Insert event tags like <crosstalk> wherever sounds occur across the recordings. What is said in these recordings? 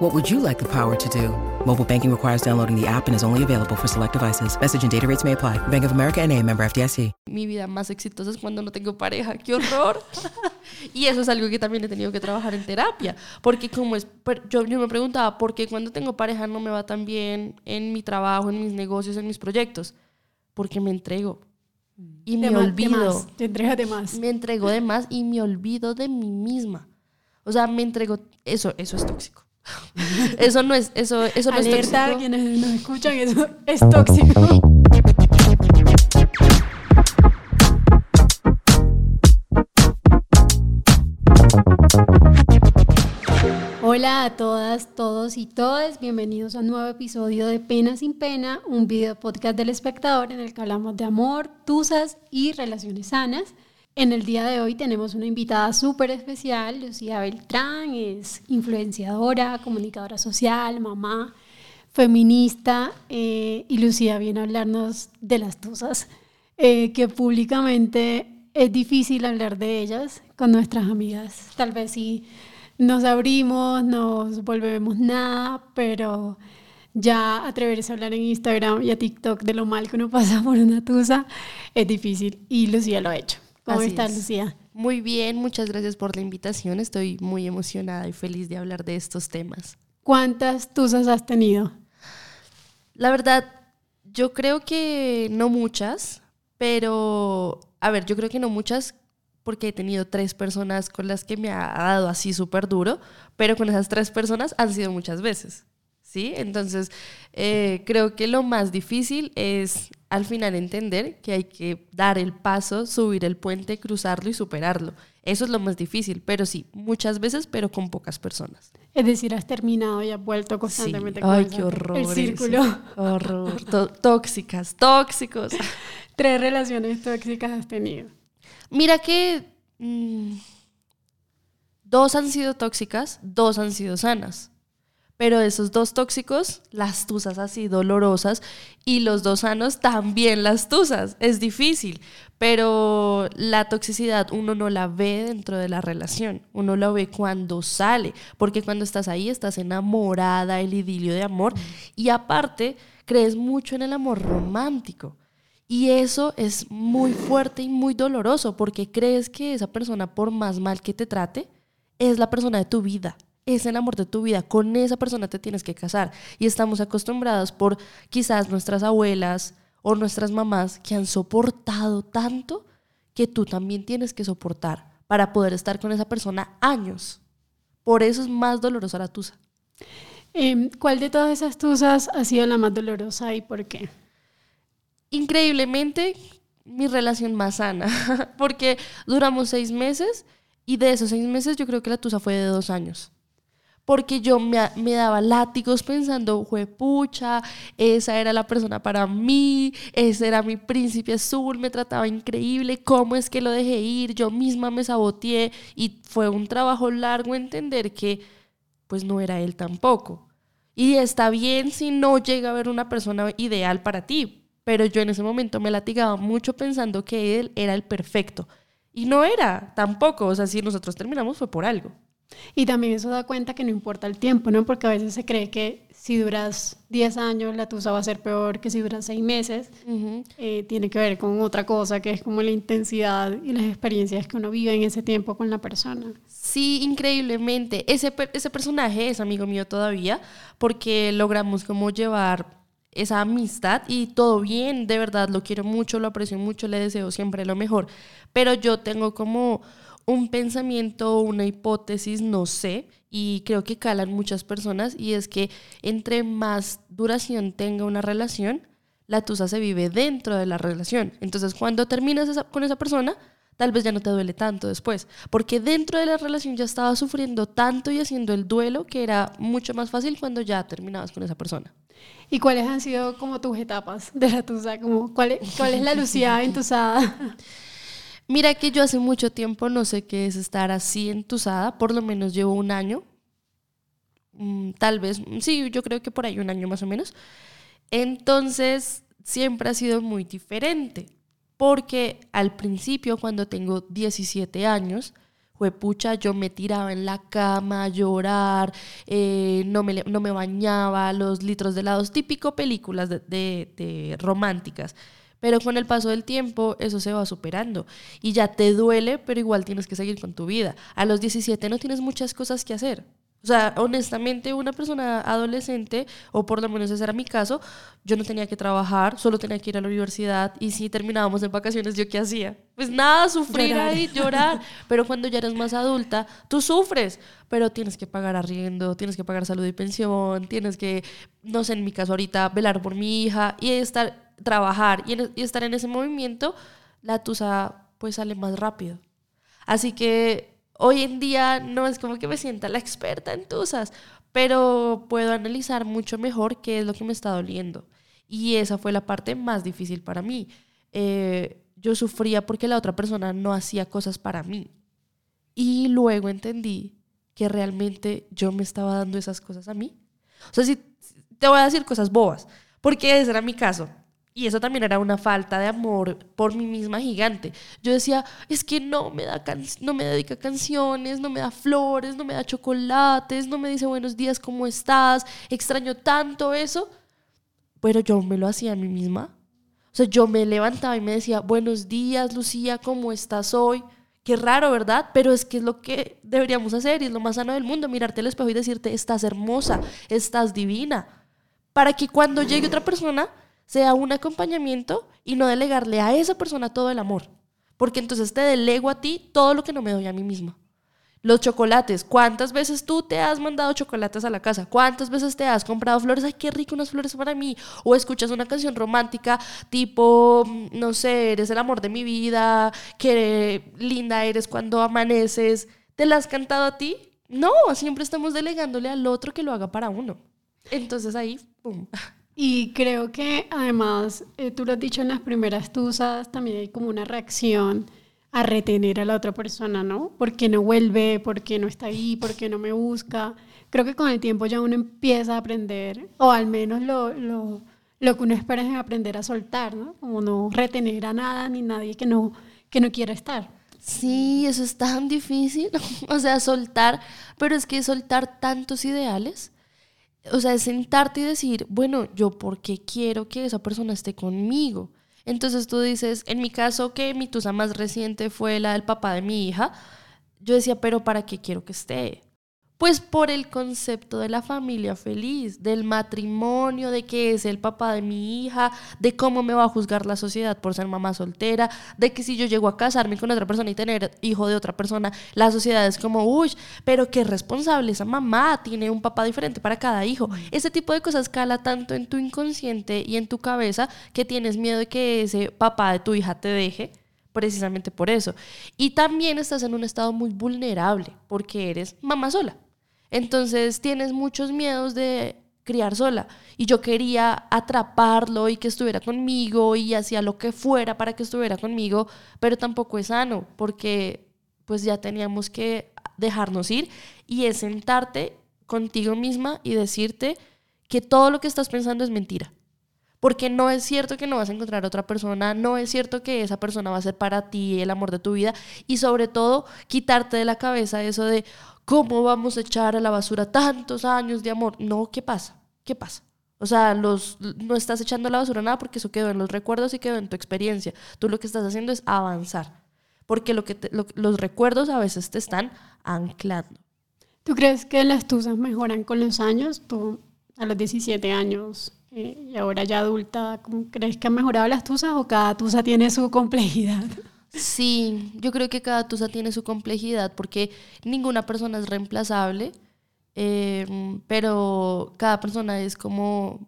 What would you like the power to do? Mobile banking requires downloading the app and is only available for select devices. Message and data rates may apply. Bank of America and a member FDIC. Mi vida más exitosa es cuando no tengo pareja. ¡Qué horror! <laughs> y eso es algo que también he tenido que trabajar en terapia. Porque como es... Yo, yo me preguntaba, ¿por qué cuando tengo pareja no me va tan bien en mi trabajo, en mis negocios, en mis proyectos? Porque me entrego. Y me olvido. Te entregas de más. Me entrego de más y me olvido de mí misma. O sea, me entrego... Eso, eso es tóxico. <laughs> Eso no es, eso, eso no es tóxico. quienes nos escuchan, eso es tóxico. Hola a todas, todos y todas, bienvenidos a un nuevo episodio de Pena sin Pena, un video podcast del espectador en el que hablamos de amor, tusas y relaciones sanas. En el día de hoy tenemos una invitada súper especial, Lucía Beltrán, es influenciadora, comunicadora social, mamá, feminista, eh, y Lucía viene a hablarnos de las tusas, eh, que públicamente es difícil hablar de ellas con nuestras amigas. Tal vez si nos abrimos, nos volvemos nada, pero ya atreverse a hablar en Instagram y a TikTok de lo mal que uno pasa por una tusa es difícil y Lucía lo ha hecho. ¿Cómo estás, Lucía? Muy bien, muchas gracias por la invitación. Estoy muy emocionada y feliz de hablar de estos temas. ¿Cuántas tusas has tenido? La verdad, yo creo que no muchas, pero, a ver, yo creo que no muchas porque he tenido tres personas con las que me ha dado así súper duro, pero con esas tres personas han sido muchas veces. ¿Sí? Entonces, eh, creo que lo más difícil es al final entender que hay que dar el paso, subir el puente, cruzarlo y superarlo. Eso es lo más difícil, pero sí, muchas veces, pero con pocas personas. Es decir, has terminado y has vuelto constantemente con Ay, qué horror. El círculo. Horror. tóxicas, tóxicos. <laughs> Tres relaciones tóxicas has tenido. Mira que mm, dos han sido tóxicas, dos han sido sanas pero esos dos tóxicos, las tusas así dolorosas y los dos sanos también las tusas. Es difícil, pero la toxicidad uno no la ve dentro de la relación, uno la ve cuando sale, porque cuando estás ahí estás enamorada, el idilio de amor y aparte crees mucho en el amor romántico. Y eso es muy fuerte y muy doloroso porque crees que esa persona, por más mal que te trate, es la persona de tu vida es el amor de tu vida, con esa persona te tienes que casar. Y estamos acostumbrados por quizás nuestras abuelas o nuestras mamás que han soportado tanto que tú también tienes que soportar para poder estar con esa persona años. Por eso es más dolorosa la tusa. Em, ¿Cuál de todas esas tusas ha sido la más dolorosa y por qué? Increíblemente, mi relación más sana, <laughs> porque duramos seis meses y de esos seis meses yo creo que la tusa fue de dos años porque yo me, daba látigos pensando, pucha, esa era la persona para mí, ese era mi príncipe azul, me trataba increíble, ¿cómo es que lo dejé ir? Yo misma me saboteé y fue un trabajo largo entender que pues no era él tampoco. Y está bien si no llega a haber una persona ideal para ti, pero yo en ese momento me latigaba mucho pensando que él era el perfecto. Y no era tampoco, o sea, si nosotros terminamos fue por algo. Y también eso da cuenta que no importa el tiempo, ¿no? Porque a veces se cree que si duras 10 años la tusa va a ser peor que si duras 6 meses. Eh, tiene que ver con otra cosa, que es como la intensidad y las experiencias que uno vive en ese tiempo con la persona. Sí, increíblemente. Ese, ese personaje es amigo mío todavía, porque logramos como llevar esa amistad y todo bien, de verdad lo quiero mucho, lo aprecio mucho, le deseo siempre lo mejor. Pero yo tengo como un pensamiento, una hipótesis, no sé, y creo que calan muchas personas, y es que entre más duración tenga una relación, la tusa se vive dentro de la relación. Entonces, cuando terminas con esa persona, tal vez ya no te duele tanto después, porque dentro de la relación ya estabas sufriendo tanto y haciendo el duelo que era mucho más fácil cuando ya terminabas con esa persona. ¿Y cuáles han sido como tus etapas de la tusa? Como, ¿cuál, es, ¿Cuál es la Lucía entusada? <laughs> Mira que yo hace mucho tiempo no sé qué es estar así entusada, por lo menos llevo un año, mm, tal vez, sí, yo creo que por ahí un año más o menos. Entonces, siempre ha sido muy diferente, porque al principio, cuando tengo 17 años, pucha, yo me tiraba en la cama a llorar, eh, no, me, no me bañaba, los litros de helados, típico películas de románticas. Pero con el paso del tiempo eso se va superando y ya te duele, pero igual tienes que seguir con tu vida. A los 17 no tienes muchas cosas que hacer. O sea, honestamente, una persona adolescente, o por lo menos ese era mi caso, yo no tenía que trabajar, solo tenía que ir a la universidad y si terminábamos en vacaciones, ¿yo qué hacía? Pues nada, sufrir ahí, llorar. Pero cuando ya eres más adulta, tú sufres, pero tienes que pagar arriendo, tienes que pagar salud y pensión, tienes que, no sé, en mi caso ahorita, velar por mi hija y estar trabajar y, estar en ese movimiento, la tusa pues sale más rápido. Así que hoy en día no es como que me sienta la experta en tusas, pero puedo analizar mucho mejor qué es lo que me está doliendo. Y esa fue la parte más difícil para mí. Eh, yo sufría porque la otra persona no hacía cosas para mí. Y luego entendí que realmente yo me estaba dando esas cosas a mí. O sea, si te voy a decir cosas bobas, porque ese era mi caso. Y eso también era una falta de amor por mí misma gigante. Yo decía, es que no me, da no me dedica canciones, no me da flores, no me da chocolates, no me dice buenos días, ¿cómo estás? Extraño tanto eso. Pero yo me lo hacía a mí misma. O sea, yo me levantaba y me decía, buenos días, Lucía, ¿cómo estás hoy? Qué raro, ¿verdad? Pero es que es lo que deberíamos hacer y es lo más sano del mundo, mirarte al espejo y decirte, estás hermosa, estás divina. Para que cuando llegue otra persona sea un acompañamiento y no delegarle a esa persona todo el amor. Porque entonces te delego a ti todo lo que no me doy a mí misma. Los chocolates, ¿cuántas veces tú te has mandado chocolates a la casa? ¿Cuántas veces te has comprado flores? Ay, qué rico unas flores para mí. O escuchas una canción romántica tipo, no sé, eres el amor de mi vida, qué linda eres cuando amaneces. ¿Te la has cantado a ti? No, siempre estamos delegándole al otro que lo haga para uno. Entonces ahí, ¡pum! <laughs> Y creo que además, eh, tú lo has dicho en las primeras tusas, también hay como una reacción a retener a la otra persona, ¿no? ¿Por qué no vuelve? ¿Por qué no está ahí? ¿Por qué no me busca? Creo que con el tiempo ya uno empieza a aprender, o al menos lo, lo, lo que uno espera es aprender a soltar, ¿no? Como no retener a nada ni nadie que no, que no quiera estar. Sí, eso es tan difícil, <laughs> o sea, soltar, pero es que soltar tantos ideales o sea, es sentarte y decir, bueno, yo por qué quiero que esa persona esté conmigo. Entonces tú dices, en mi caso que mi tusa más reciente fue la del papá de mi hija, yo decía, pero ¿para qué quiero que esté? Pues por el concepto de la familia feliz, del matrimonio, de que es el papá de mi hija, de cómo me va a juzgar la sociedad por ser mamá soltera, de que si yo llego a casarme con otra persona y tener hijo de otra persona, la sociedad es como, uy, pero qué responsable esa mamá, tiene un papá diferente para cada hijo. Ese tipo de cosas cala tanto en tu inconsciente y en tu cabeza que tienes miedo de que ese papá de tu hija te deje precisamente por eso. Y también estás en un estado muy vulnerable porque eres mamá sola. Entonces tienes muchos miedos de criar sola. Y yo quería atraparlo y que estuviera conmigo y hacía lo que fuera para que estuviera conmigo, pero tampoco es sano porque pues ya teníamos que dejarnos ir y es sentarte contigo misma y decirte que todo lo que estás pensando es mentira. Porque no es cierto que no vas a encontrar otra persona, no es cierto que esa persona va a ser para ti el amor de tu vida y sobre todo quitarte de la cabeza eso de, ¿Cómo vamos a echar a la basura tantos años de amor? No, ¿qué pasa? ¿Qué pasa? O sea, los, no estás echando a la basura nada porque eso quedó en los recuerdos y quedó en tu experiencia. Tú lo que estás haciendo es avanzar. Porque lo que los recuerdos a veces te están anclando. ¿Tú crees que las tusas mejoran con los años? Tú a los 17 años eh, y ahora ya adulta, ¿crees que han mejorado las tusas o cada tusa tiene su complejidad? Sí, yo creo que cada tusa tiene su complejidad porque ninguna persona es reemplazable, em, pero cada persona es como,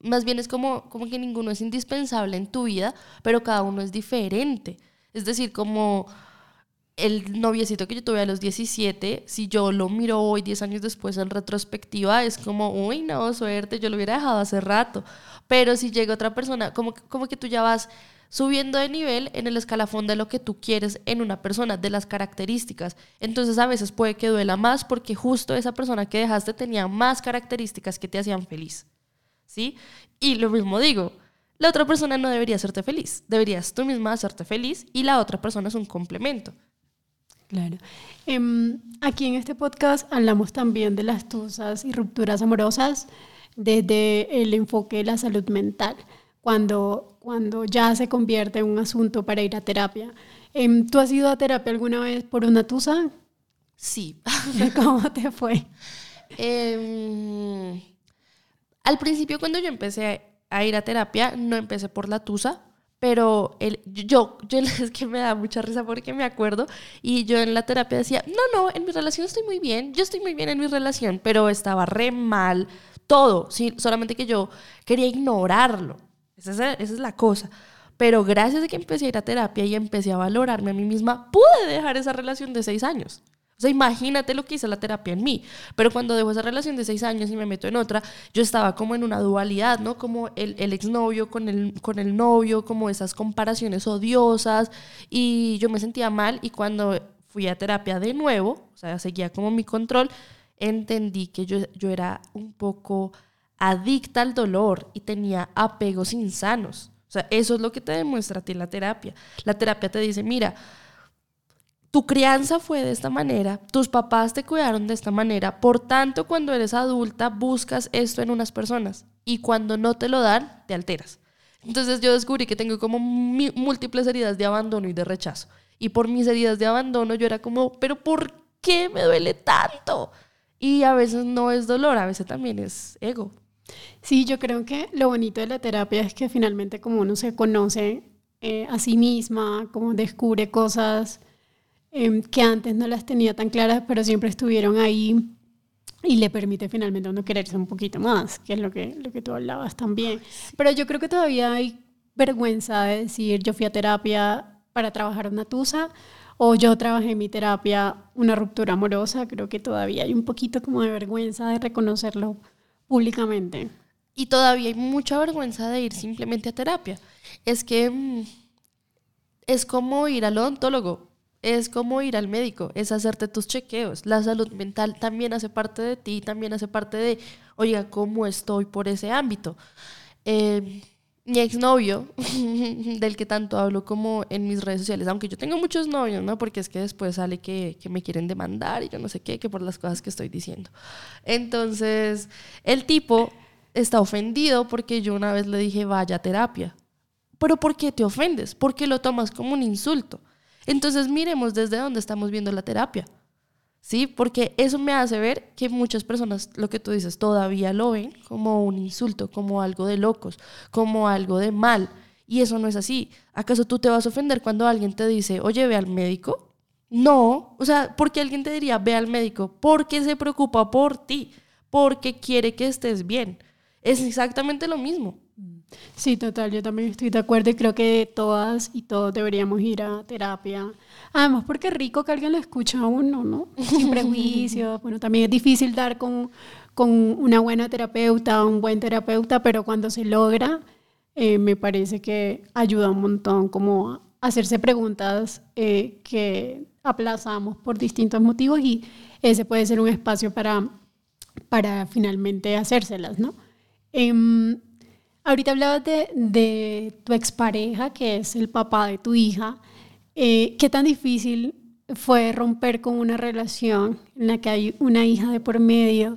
más bien es como, como que ninguno es indispensable en tu vida, pero cada uno es diferente. Es decir, como el noviecito que yo tuve a los 17, si yo lo miro hoy, 10 años después, en retrospectiva, es como, uy, no, suerte, yo lo hubiera dejado hace rato. Pero si llega otra persona, como, como que tú ya vas subiendo de nivel en el escalafón de lo que tú quieres en una persona, de las características. Entonces a veces puede que duela más porque justo esa persona que dejaste tenía más características que te hacían feliz. ¿Sí? Y lo mismo digo, la otra persona no debería hacerte feliz, deberías tú misma hacerte feliz y la otra persona es un complemento. Claro. Em, aquí en este podcast hablamos también de las tusas y rupturas amorosas desde el enfoque de la salud mental, cuando, cuando ya se convierte en un asunto para ir a terapia. Em, ¿Tú has ido a terapia alguna vez por una tusa? Sí. <laughs> ¿Cómo te fue? Em, al principio cuando yo empecé a ir a terapia, no empecé por la tusa, pero el, yo, yo <laughs> es que me da mucha risa porque me acuerdo y yo en la terapia decía, no, no, en mi relación estoy muy bien, yo estoy muy bien en mi relación, pero estaba re mal todo, ¿sí? solamente que yo quería ignorarlo, esa es, la cosa. Pero gracias a que empecé a ir a terapia y empecé a valorarme a mí misma, pude dejar esa relación de seis años. O sea, imagínate lo que hizo la terapia en mí. Pero cuando dejo esa relación de seis años y me meto en otra, yo estaba como en una dualidad, ¿no? Como el, el exnovio con el, con el novio, como esas comparaciones odiosas. Y yo me sentía mal y cuando fui a terapia de nuevo, o sea, seguía como mi control, entendí que yo, yo era un poco adicta al dolor y tenía apegos insanos. O sea, eso es lo que te demuestra a ti la terapia. La terapia te dice, mira, tu crianza fue de esta manera, tus papás te cuidaron de esta manera, por tanto cuando eres adulta buscas esto en unas personas y cuando no te lo dan, te alteras. Entonces yo descubrí que tengo como múltiples heridas de abandono y de rechazo. Y por mis heridas de abandono yo era como, pero ¿por qué me duele tanto? Y a veces no es dolor, a veces también es ego. Sí, yo creo que lo bonito de la terapia es que finalmente como uno se conoce eh, a sí misma, como descubre cosas Em, que antes no las tenía tan claras, pero siempre estuvieron ahí y le permite finalmente a uno quererse un poquito más, que es lo que, lo que tú hablabas también. Pero yo creo que todavía hay vergüenza de decir yo fui a terapia para trabajar una tusa o yo trabajé en mi terapia una ruptura amorosa, creo que todavía hay un poquito como de vergüenza de reconocerlo públicamente. Y todavía hay mucha vergüenza de ir simplemente a terapia. Es que mm, es como ir al odontólogo es como ir al médico, es hacerte tus chequeos. La salud mental también hace parte de ti, también hace parte de, oiga, ¿cómo estoy por ese ámbito? Eh, mi exnovio, <laughs> del que tanto hablo como en mis redes sociales, aunque yo tengo muchos novios, ¿no? Porque es que después sale que, que me quieren demandar y yo no sé qué, que por las cosas que estoy diciendo. Entonces, el tipo está ofendido porque yo una vez le dije, vaya terapia. Pero ¿por qué te ofendes? Porque lo tomas como un insulto. Entonces miremos desde dónde estamos viendo la terapia. ¿Sí? Porque eso me hace ver que muchas personas, lo que tú dices, todavía lo ven como un insulto, como algo de locos, como algo de mal. Y eso no es así. ¿Acaso tú te vas a ofender cuando alguien te dice, oye, ve al médico? No. O sea, ¿por qué alguien te diría, ve al médico? Porque se preocupa por ti, porque quiere que estés bien. Es exactamente lo mismo. Sí, total, yo también estoy de acuerdo y creo que todas y todos deberíamos ir a terapia. Además, porque es rico que alguien lo escuche a uno, ¿no? Sin prejuicios. <laughs> Bueno, también es difícil dar con, con una buena terapeuta, un buen terapeuta, pero cuando se logra, eh, me parece que ayuda un montón como hacerse preguntas eh, que aplazamos por distintos motivos y ese puede ser un espacio para, para finalmente hacérselas, ¿no? Em, Ahorita hablabas de, de, tu expareja, que es el papá de tu hija. Eh, ¿Qué tan difícil fue romper con una relación en la que hay una hija de por medio?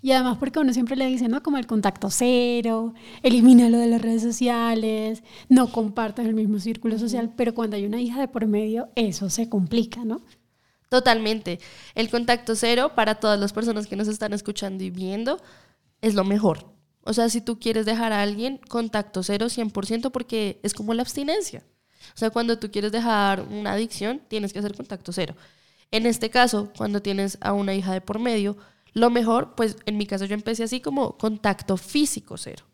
Y además porque uno siempre le dice, ¿no? Como el contacto cero, elimínalo de las redes sociales, no compartas el mismo círculo social, pero cuando hay una hija de por medio, eso se complica, ¿no? Totalmente. El contacto cero para todas las personas que nos están escuchando y viendo es lo mejor. O sea, si tú quieres dejar a alguien, contacto cero 100% porque es como la abstinencia. O sea, cuando tú quieres dejar una adicción, tienes que hacer contacto cero. En este caso, cuando tienes a una hija de por medio, lo mejor, pues en mi caso yo empecé así como contacto físico cero.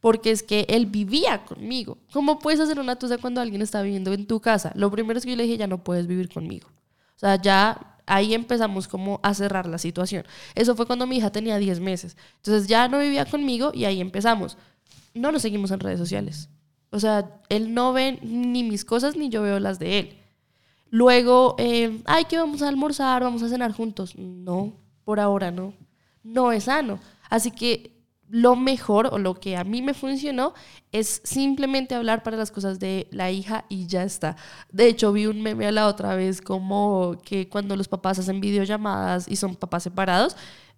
porque es que él vivía conmigo. ¿Cómo puedes hacer una tusa cuando alguien está viviendo en tu casa? Lo primero es que yo le dije, ya no puedes vivir conmigo. O sea, ya ahí empezamos como a cerrar la situación. Eso fue cuando mi hija tenía 10 meses. Entonces ya no vivía conmigo y ahí empezamos. No nos seguimos en redes sociales. O sea, él no ve ni mis cosas ni yo veo las de él. Luego, eh, ay, que vamos a almorzar, vamos a cenar juntos. No, por ahora no. No es sano. Así que lo mejor o lo que a mí me funcionó es simplemente hablar para las cosas de la hija y ya está. De hecho, vi un meme a la otra vez como que cuando los papás hacen videollamadas y son papás separados,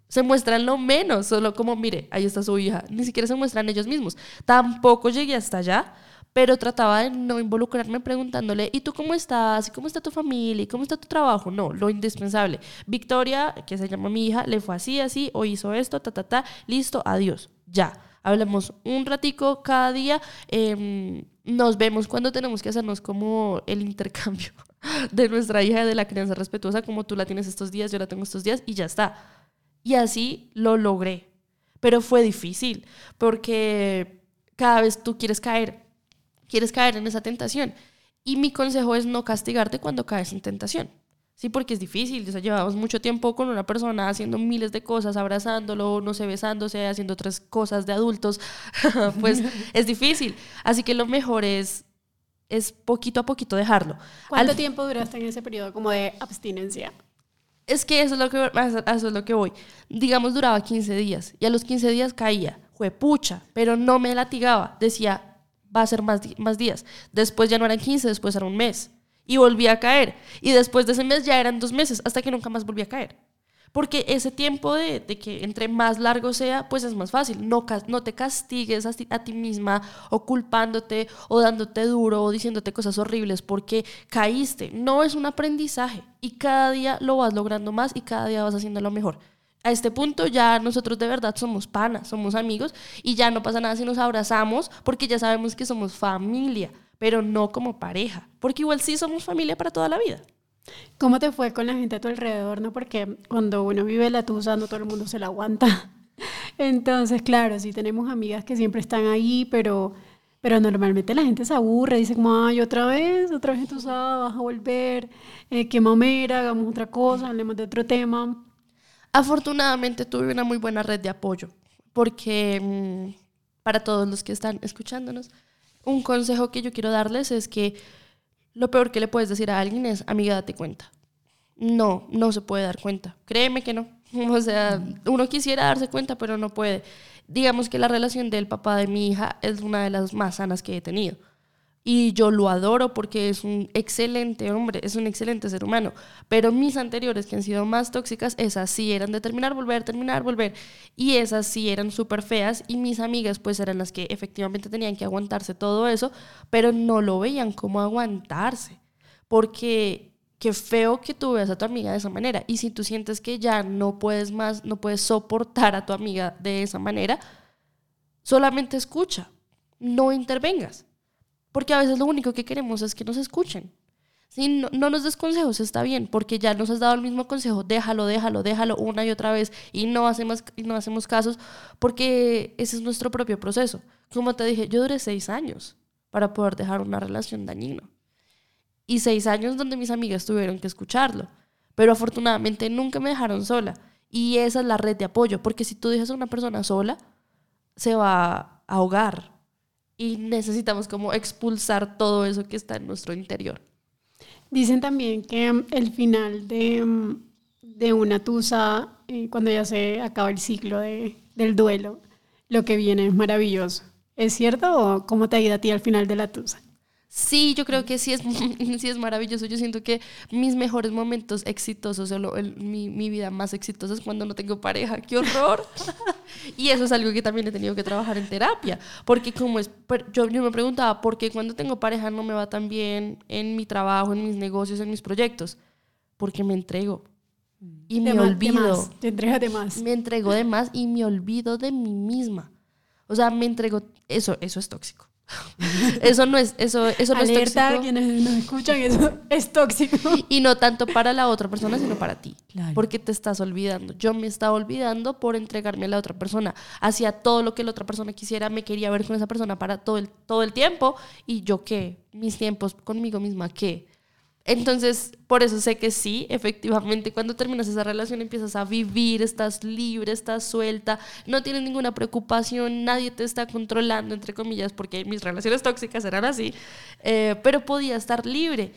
se muestran lo menos, solo como, mire, ahí está su hija, ni siquiera se muestran ellos mismos. Tampoco llegué hasta allá, pero trataba de no involucrarme preguntándole, ¿y tú cómo estás? ¿Y cómo está tu familia? ¿Y cómo está tu trabajo? No, lo indispensable. Victoria, que se llama mi hija, le fue así, así, o hizo esto, ta, ta, ta, listo, adiós, ya. Hablemos un ratico cada día, em, nos vemos cuando tenemos que hacernos como el intercambio <laughs> de nuestra hija de la crianza respetuosa, como tú la tienes estos días, yo la tengo estos días, y ya está. Y así lo logré. Pero fue difícil, porque cada vez tú quieres caer quieres caer en esa tentación. Y mi consejo es no castigarte cuando caes en tentación. Sí, porque es difícil. O sea, llevamos mucho tiempo con una persona haciendo miles de cosas, abrazándolo, no sé, besándose, haciendo otras cosas de adultos. <laughs> pues <laughs> es difícil. Así que lo mejor es, es poquito a poquito dejarlo. ¿Cuánto tiempo duraste en ese periodo como de abstinencia? Es que eso es lo que, eso es lo que voy. Digamos, duraba 15 días y a los 15 días caía. Fue pucha, pero no me latigaba. Decía, va a ser más, más días. Después ya no eran 15, después era un mes. Y volví a caer. Y después de ese mes ya eran dos meses, hasta que nunca más volví a caer. Porque ese tiempo de, de que entre más largo sea, pues es más fácil. No, no te castigues a ti, a ti misma o culpándote o dándote duro o diciéndote cosas horribles porque caíste. No es un aprendizaje. Y cada día lo vas logrando más y cada día vas haciendo lo mejor a este punto ya nosotros de verdad somos panas, somos amigos y ya no pasa nada si nos abrazamos porque ya sabemos que somos familia, pero no como pareja, porque igual sí somos familia para toda la vida. ¿Cómo te fue con la gente a tu alrededor? No? Porque cuando uno vive la tusa no todo el mundo se la aguanta. <laughs> Entonces, claro, sí tenemos amigas que siempre están ahí, pero, pero normalmente la gente se aburre, dice como, ay, otra vez, otra vez tusa, vas a volver, eh, qué mamera, hagamos otra cosa, hablemos de otro tema. Afortunadamente tuve una muy buena red de apoyo, porque mm, para todos los que están escuchándonos, un consejo que yo quiero darles es que lo peor que le puedes decir a alguien es, amiga, date cuenta. No, no se puede dar cuenta. Créeme que no. <laughs> O sea, uno quisiera darse cuenta, pero no puede. Digamos que la relación del papá de mi hija es una de las más sanas que he tenido y yo lo adoro porque es un excelente hombre, es un excelente ser humano. Pero mis anteriores, que han sido más tóxicas, esas sí eran de terminar, volver, terminar, volver. Y esas sí eran súper feas. Y mis amigas, pues eran las que efectivamente tenían que aguantarse todo eso, pero no lo veían como aguantarse. Porque qué feo que tú veas a tu amiga de esa manera. Y si tú sientes que ya no puedes más, no puedes soportar a tu amiga de esa manera, solamente escucha, no intervengas porque a veces lo único que queremos es que nos escuchen. Si no, nos des consejos, está bien, porque ya nos has dado el mismo consejo, déjalo, déjalo, déjalo una y otra vez y no hacemos, y no hacemos casos, porque ese es nuestro propio proceso. Como te dije, yo duré seis años para poder dejar una relación dañina. Y seis años donde mis amigas tuvieron que escucharlo. Pero afortunadamente nunca me dejaron sola. Y esa es la red de apoyo, porque si tú dejas a una persona sola, se va a ahogar, y necesitamos como expulsar todo eso que está en nuestro interior. Dicen también que mm, el final de, mm, de una tusa, eh, cuando ya se acaba el ciclo de, del duelo, lo que viene es maravilloso. ¿Es cierto o cómo te ha ido a ti al final de la tusa? Sí, yo creo que sí es, <laughs> sí es maravilloso. Yo siento que mis mejores momentos exitosos, o mi, mi, vida más exitosa es cuando no tengo pareja. ¡Qué horror! <laughs> y eso es algo que también he tenido que trabajar en terapia. Porque como es, yo, yo me preguntaba, ¿por qué cuando tengo pareja no me va tan bien en mi trabajo, en mis negocios, en mis proyectos? Porque me entrego. Y me olvido. Te entregas de más. Me entrego de más y me olvido de mí misma. O sea, me entrego, eso, eso es tóxico. <laughs> Eso no es, eso, eso no es Alerta a tóxico. quienes nos escuchan, eso es tóxico. Y no tanto para la otra persona, sino para ti. Claro. Porque te estás olvidando. Yo me estaba olvidando por entregarme a la otra persona. Hacía todo lo que la otra persona quisiera, me quería ver con esa persona para todo el, todo el tiempo. ¿Y yo qué? Mis tiempos conmigo misma, ¿qué? Entonces, por eso sé que sí, efectivamente, cuando terminas esa relación empiezas a vivir, estás libre, estás suelta, no tienes ninguna preocupación, nadie te está controlando, entre comillas, porque mis relaciones tóxicas eran así, eh, pero podía estar libre.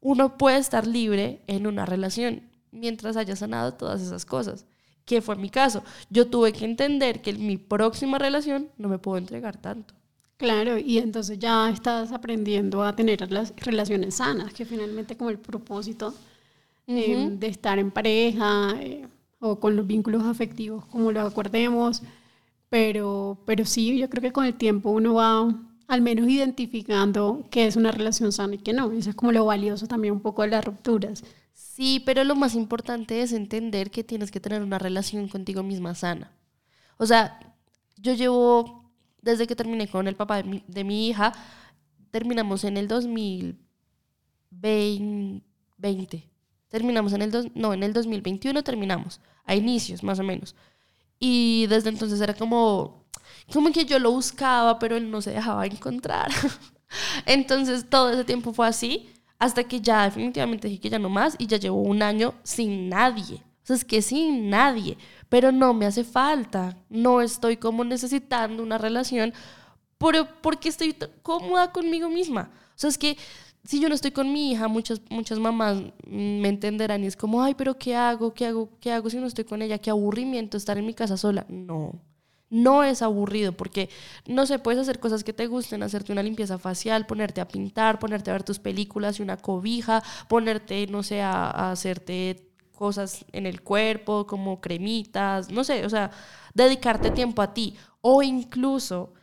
Uno puede estar libre en una relación mientras haya sanado todas esas cosas, que fue mi caso. Yo tuve que entender que en mi próxima relación no me puedo entregar tanto. Claro, y entonces ya estás aprendiendo a tener las relaciones sanas, que finalmente como el propósito eh, de estar en pareja eh, o con los vínculos afectivos, como lo acordemos, pero, pero sí, yo creo que con el tiempo uno va al menos identificando qué es una relación sana y qué no. Eso es como lo valioso también un poco de las rupturas. Sí, pero lo más importante es entender que tienes que tener una relación contigo misma sana. O sea, yo llevo, desde que terminé con el papá de mi, hija, terminamos en el 2020. Terminamos en el, dos, no, en el 2021 terminamos, a inicios más o menos. Y desde entonces era como, como que yo lo buscaba, pero él no se dejaba encontrar. <laughs> entonces todo ese tiempo fue así, hasta que ya definitivamente dije que ya no más y ya llevo un año sin nadie. O sea, es que sin nadie, pero no me hace falta. No estoy como necesitando una relación pero porque estoy cómoda conmigo misma. O sea, es que si yo no estoy con mi hija, muchas, muchas mamás mm, me entenderán y es como, ay, pero ¿qué hago? ¿Qué hago? ¿Qué hago si no estoy con ella? Qué aburrimiento estar en mi casa sola. No, no es aburrido porque, no sé, puedes hacer cosas que te gusten, hacerte una limpieza facial, ponerte a pintar, ponerte a ver tus películas y una cobija, ponerte, no sé, a hacerte cosas en el cuerpo, como cremitas, no sé, o sea, dedicarte tiempo a ti. O incluso,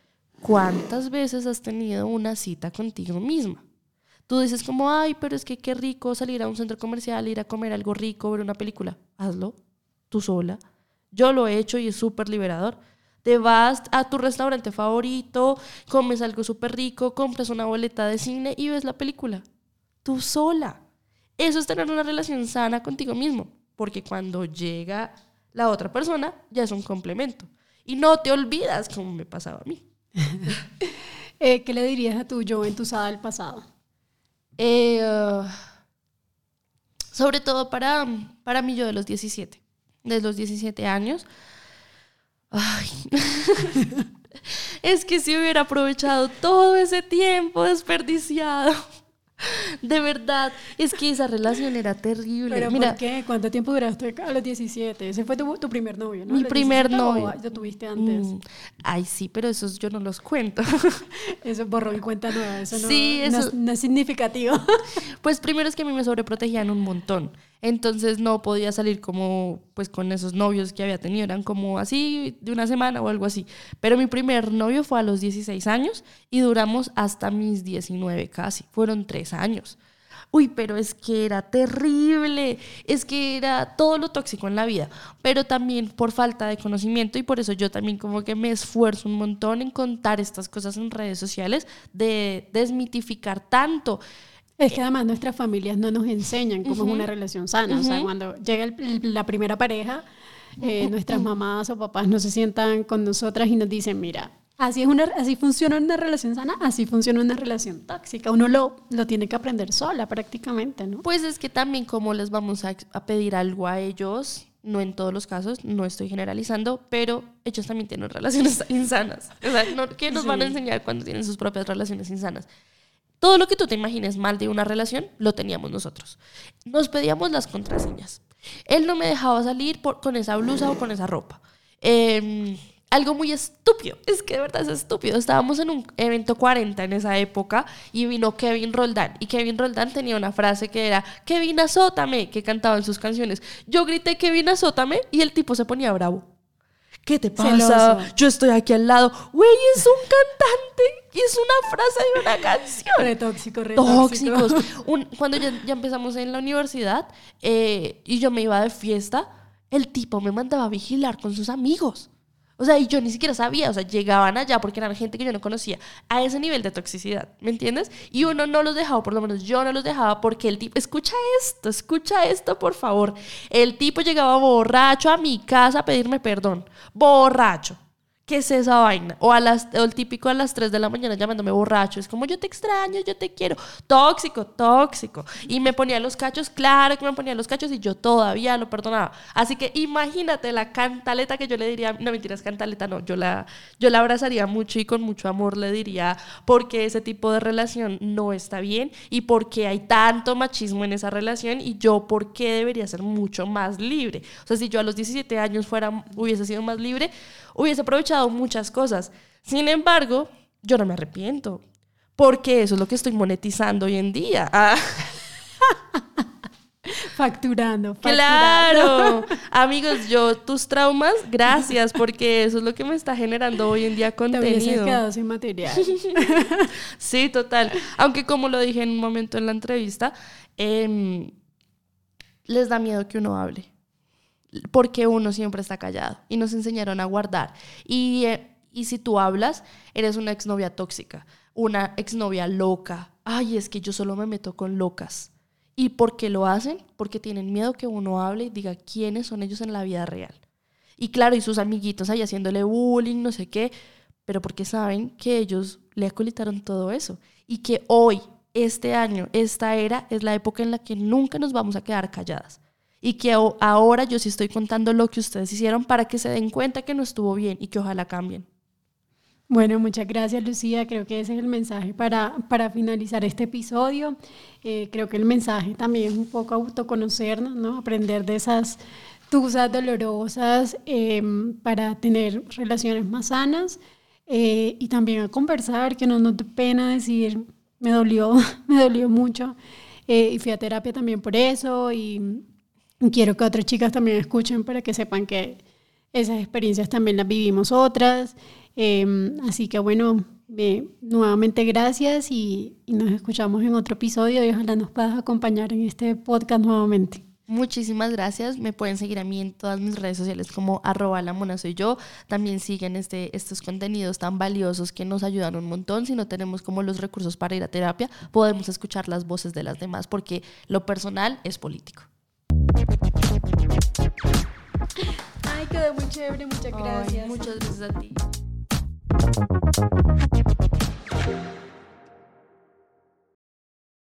¿cuántas veces has tenido una cita contigo misma? Tú dices como, ay, pero es que qué rico salir a un centro comercial, ir a comer algo rico, ver una película. Hazlo, tú sola. Yo lo he hecho y es súper liberador. Te vas a tu restaurante favorito, comes algo súper rico, compras una boleta de cine y ves la película. Tú sola. Eso es tener una relación sana contigo mismo, porque cuando llega la otra persona ya es un complemento. Y no te olvidas como me pasaba a mí. <laughs> Eh, ¿Qué le dirías a tu yo entusada del pasado? Eh, uh, sobre todo para, para mí yo de los 17, de los 17 años. Ay. <laughs> es que si hubiera aprovechado todo ese tiempo desperdiciado. <laughs> De verdad, es que esa relación era terrible. ¿Pero Mira, por qué? ¿Cuánto tiempo duraste a los 17? Ese fue tu, tu primer novio, ¿no? Mi ¿A los primer 17 o novio. ¿Lo tuviste antes? mm, ay, sí, pero esos yo no los cuento. <laughs> Eso borró y cuenta nueva. Eso no, Sí, no eso- es- no es significativo. <laughs> Pues primero es que a mí me sobreprotegían un montón. Entonces no podía salir como pues con esos novios que había tenido. Eran como así de una semana o algo así. Pero mi primer novio fue a los 16 años y duramos hasta mis 19 casi. Fueron tres años. Uy, pero es que era terrible. Es que era todo lo tóxico en la vida. Pero también por falta de conocimiento y por eso yo también como que me esfuerzo un montón en contar estas cosas en redes sociales, de desmitificar tanto. Es que además nuestras familias no nos enseñan cómo es una relación sana. O sea, cuando llega el- la primera pareja, eh, nuestras mamás o papás no se sientan con nosotras y nos dicen, mira, así, es una, así funciona una relación sana, así funciona una relación tóxica. Uno lo, lo tiene que aprender sola prácticamente, ¿no? Pues es que también como les vamos a, pedir algo a ellos, no en todos los casos, no estoy generalizando, pero ellos también tienen <laughs> relaciones insanas. O sea, no- ¿qué nos van a Sí. enseñar cuando tienen sus propias relaciones insanas? Todo lo que tú te imagines mal de una relación, lo teníamos nosotros. Nos pedíamos las contraseñas. Él no me dejaba salir por- con esa blusa o con esa ropa. Eh, algo muy estúpido, es que de verdad es estúpido. Estábamos en un evento 40 en esa época y vino Kevin Roldán. Y Kevin Roldán tenía una frase que era, Kevin azótame, que cantaba en sus canciones. Yo grité, Kevin azótame, y el tipo se ponía bravo. ¿Qué te pasa? Celoso. Yo estoy aquí al lado. Güey, es un cantante y es una frase de una canción Re tóxico, re tóxico. tóxicos. <laughs> Un- cuando ya, ya empezamos en la universidad eh, y yo me iba de fiesta, el tipo me mandaba a vigilar con sus amigos. O sea, y yo ni siquiera sabía, o sea, llegaban allá porque eran gente que yo no conocía, a ese nivel de toxicidad, ¿me entiendes? Y uno no los dejaba, por lo menos yo no los dejaba porque el tipo, escucha esto, escucha esto, por favor. El tipo llegaba borracho a mi casa a pedirme perdón, borracho. ¿Qué es esa vaina? O, a las, o el típico a las 3 de la mañana llamándome borracho. Es como yo te extraño, yo te quiero. Tóxico, tóxico. Y me ponía los cachos, claro que me ponía los cachos y yo todavía lo perdonaba. Así que imagínate la cantaleta que yo le diría, no mentiras, cantaleta no, yo la, yo la abrazaría mucho y con mucho amor le diría porque ese tipo de relación no está bien y porque hay tanto machismo en esa relación y yo por qué debería ser mucho más libre. O sea, si yo a los 17 años fuera, hubiese sido más libre, hubiese aprovechado muchas cosas. Sin embargo, yo no me arrepiento, porque eso es lo que estoy monetizando hoy en día. Ah. <laughs> Facturando, facturando. Claro, <laughs> amigos, yo tus traumas, gracias, porque eso es lo que me está generando hoy en día Te contenido. hubieses quedado sin material. <laughs> Sí, total. Aunque como lo dije en un momento en la entrevista, em, les da miedo que uno hable. Porque uno siempre está callado. Y nos enseñaron a guardar. Y, eh, y si tú hablas, eres una exnovia tóxica, una exnovia loca. Ay, es que yo solo me meto con locas. ¿Y por qué lo hacen? Porque tienen miedo que uno hable y diga quiénes son ellos en la vida real. Y claro, y sus amiguitos ahí haciéndole bullying, no sé qué, pero porque saben que ellos le acolitaron todo eso. Y que hoy, este año, esta era, es la época en la que nunca nos vamos a quedar calladas. Y que ahora yo sí estoy contando lo que ustedes hicieron para que se den cuenta que no estuvo bien y que ojalá cambien. Bueno, muchas gracias Lucía. Creo que ese es el mensaje para, para finalizar este episodio. Eh, creo que el mensaje también es un poco autoconocernos, ¿no? Aprender de esas tusas dolorosas eh, para tener relaciones más sanas eh, y también a conversar, que no nos dé pena decir, me dolió, <laughs> me dolió mucho. Eh, y fui a terapia también por eso y quiero que otras chicas también escuchen para que sepan que esas experiencias también las vivimos otras. Eh, así que bueno, eh, nuevamente gracias y, y nos escuchamos en otro episodio y ojalá nos puedas acompañar en este podcast nuevamente. Muchísimas gracias. Me pueden seguir a mí en todas mis redes sociales como arroba la mona soy yo. También siguen este, estos contenidos tan valiosos que nos ayudan un montón. Si no tenemos como los recursos para ir a terapia, podemos escuchar las voces de las demás porque lo personal es político. Ay, quedó muy chévere, muchas gracias. Ay, muchas gracias a ti.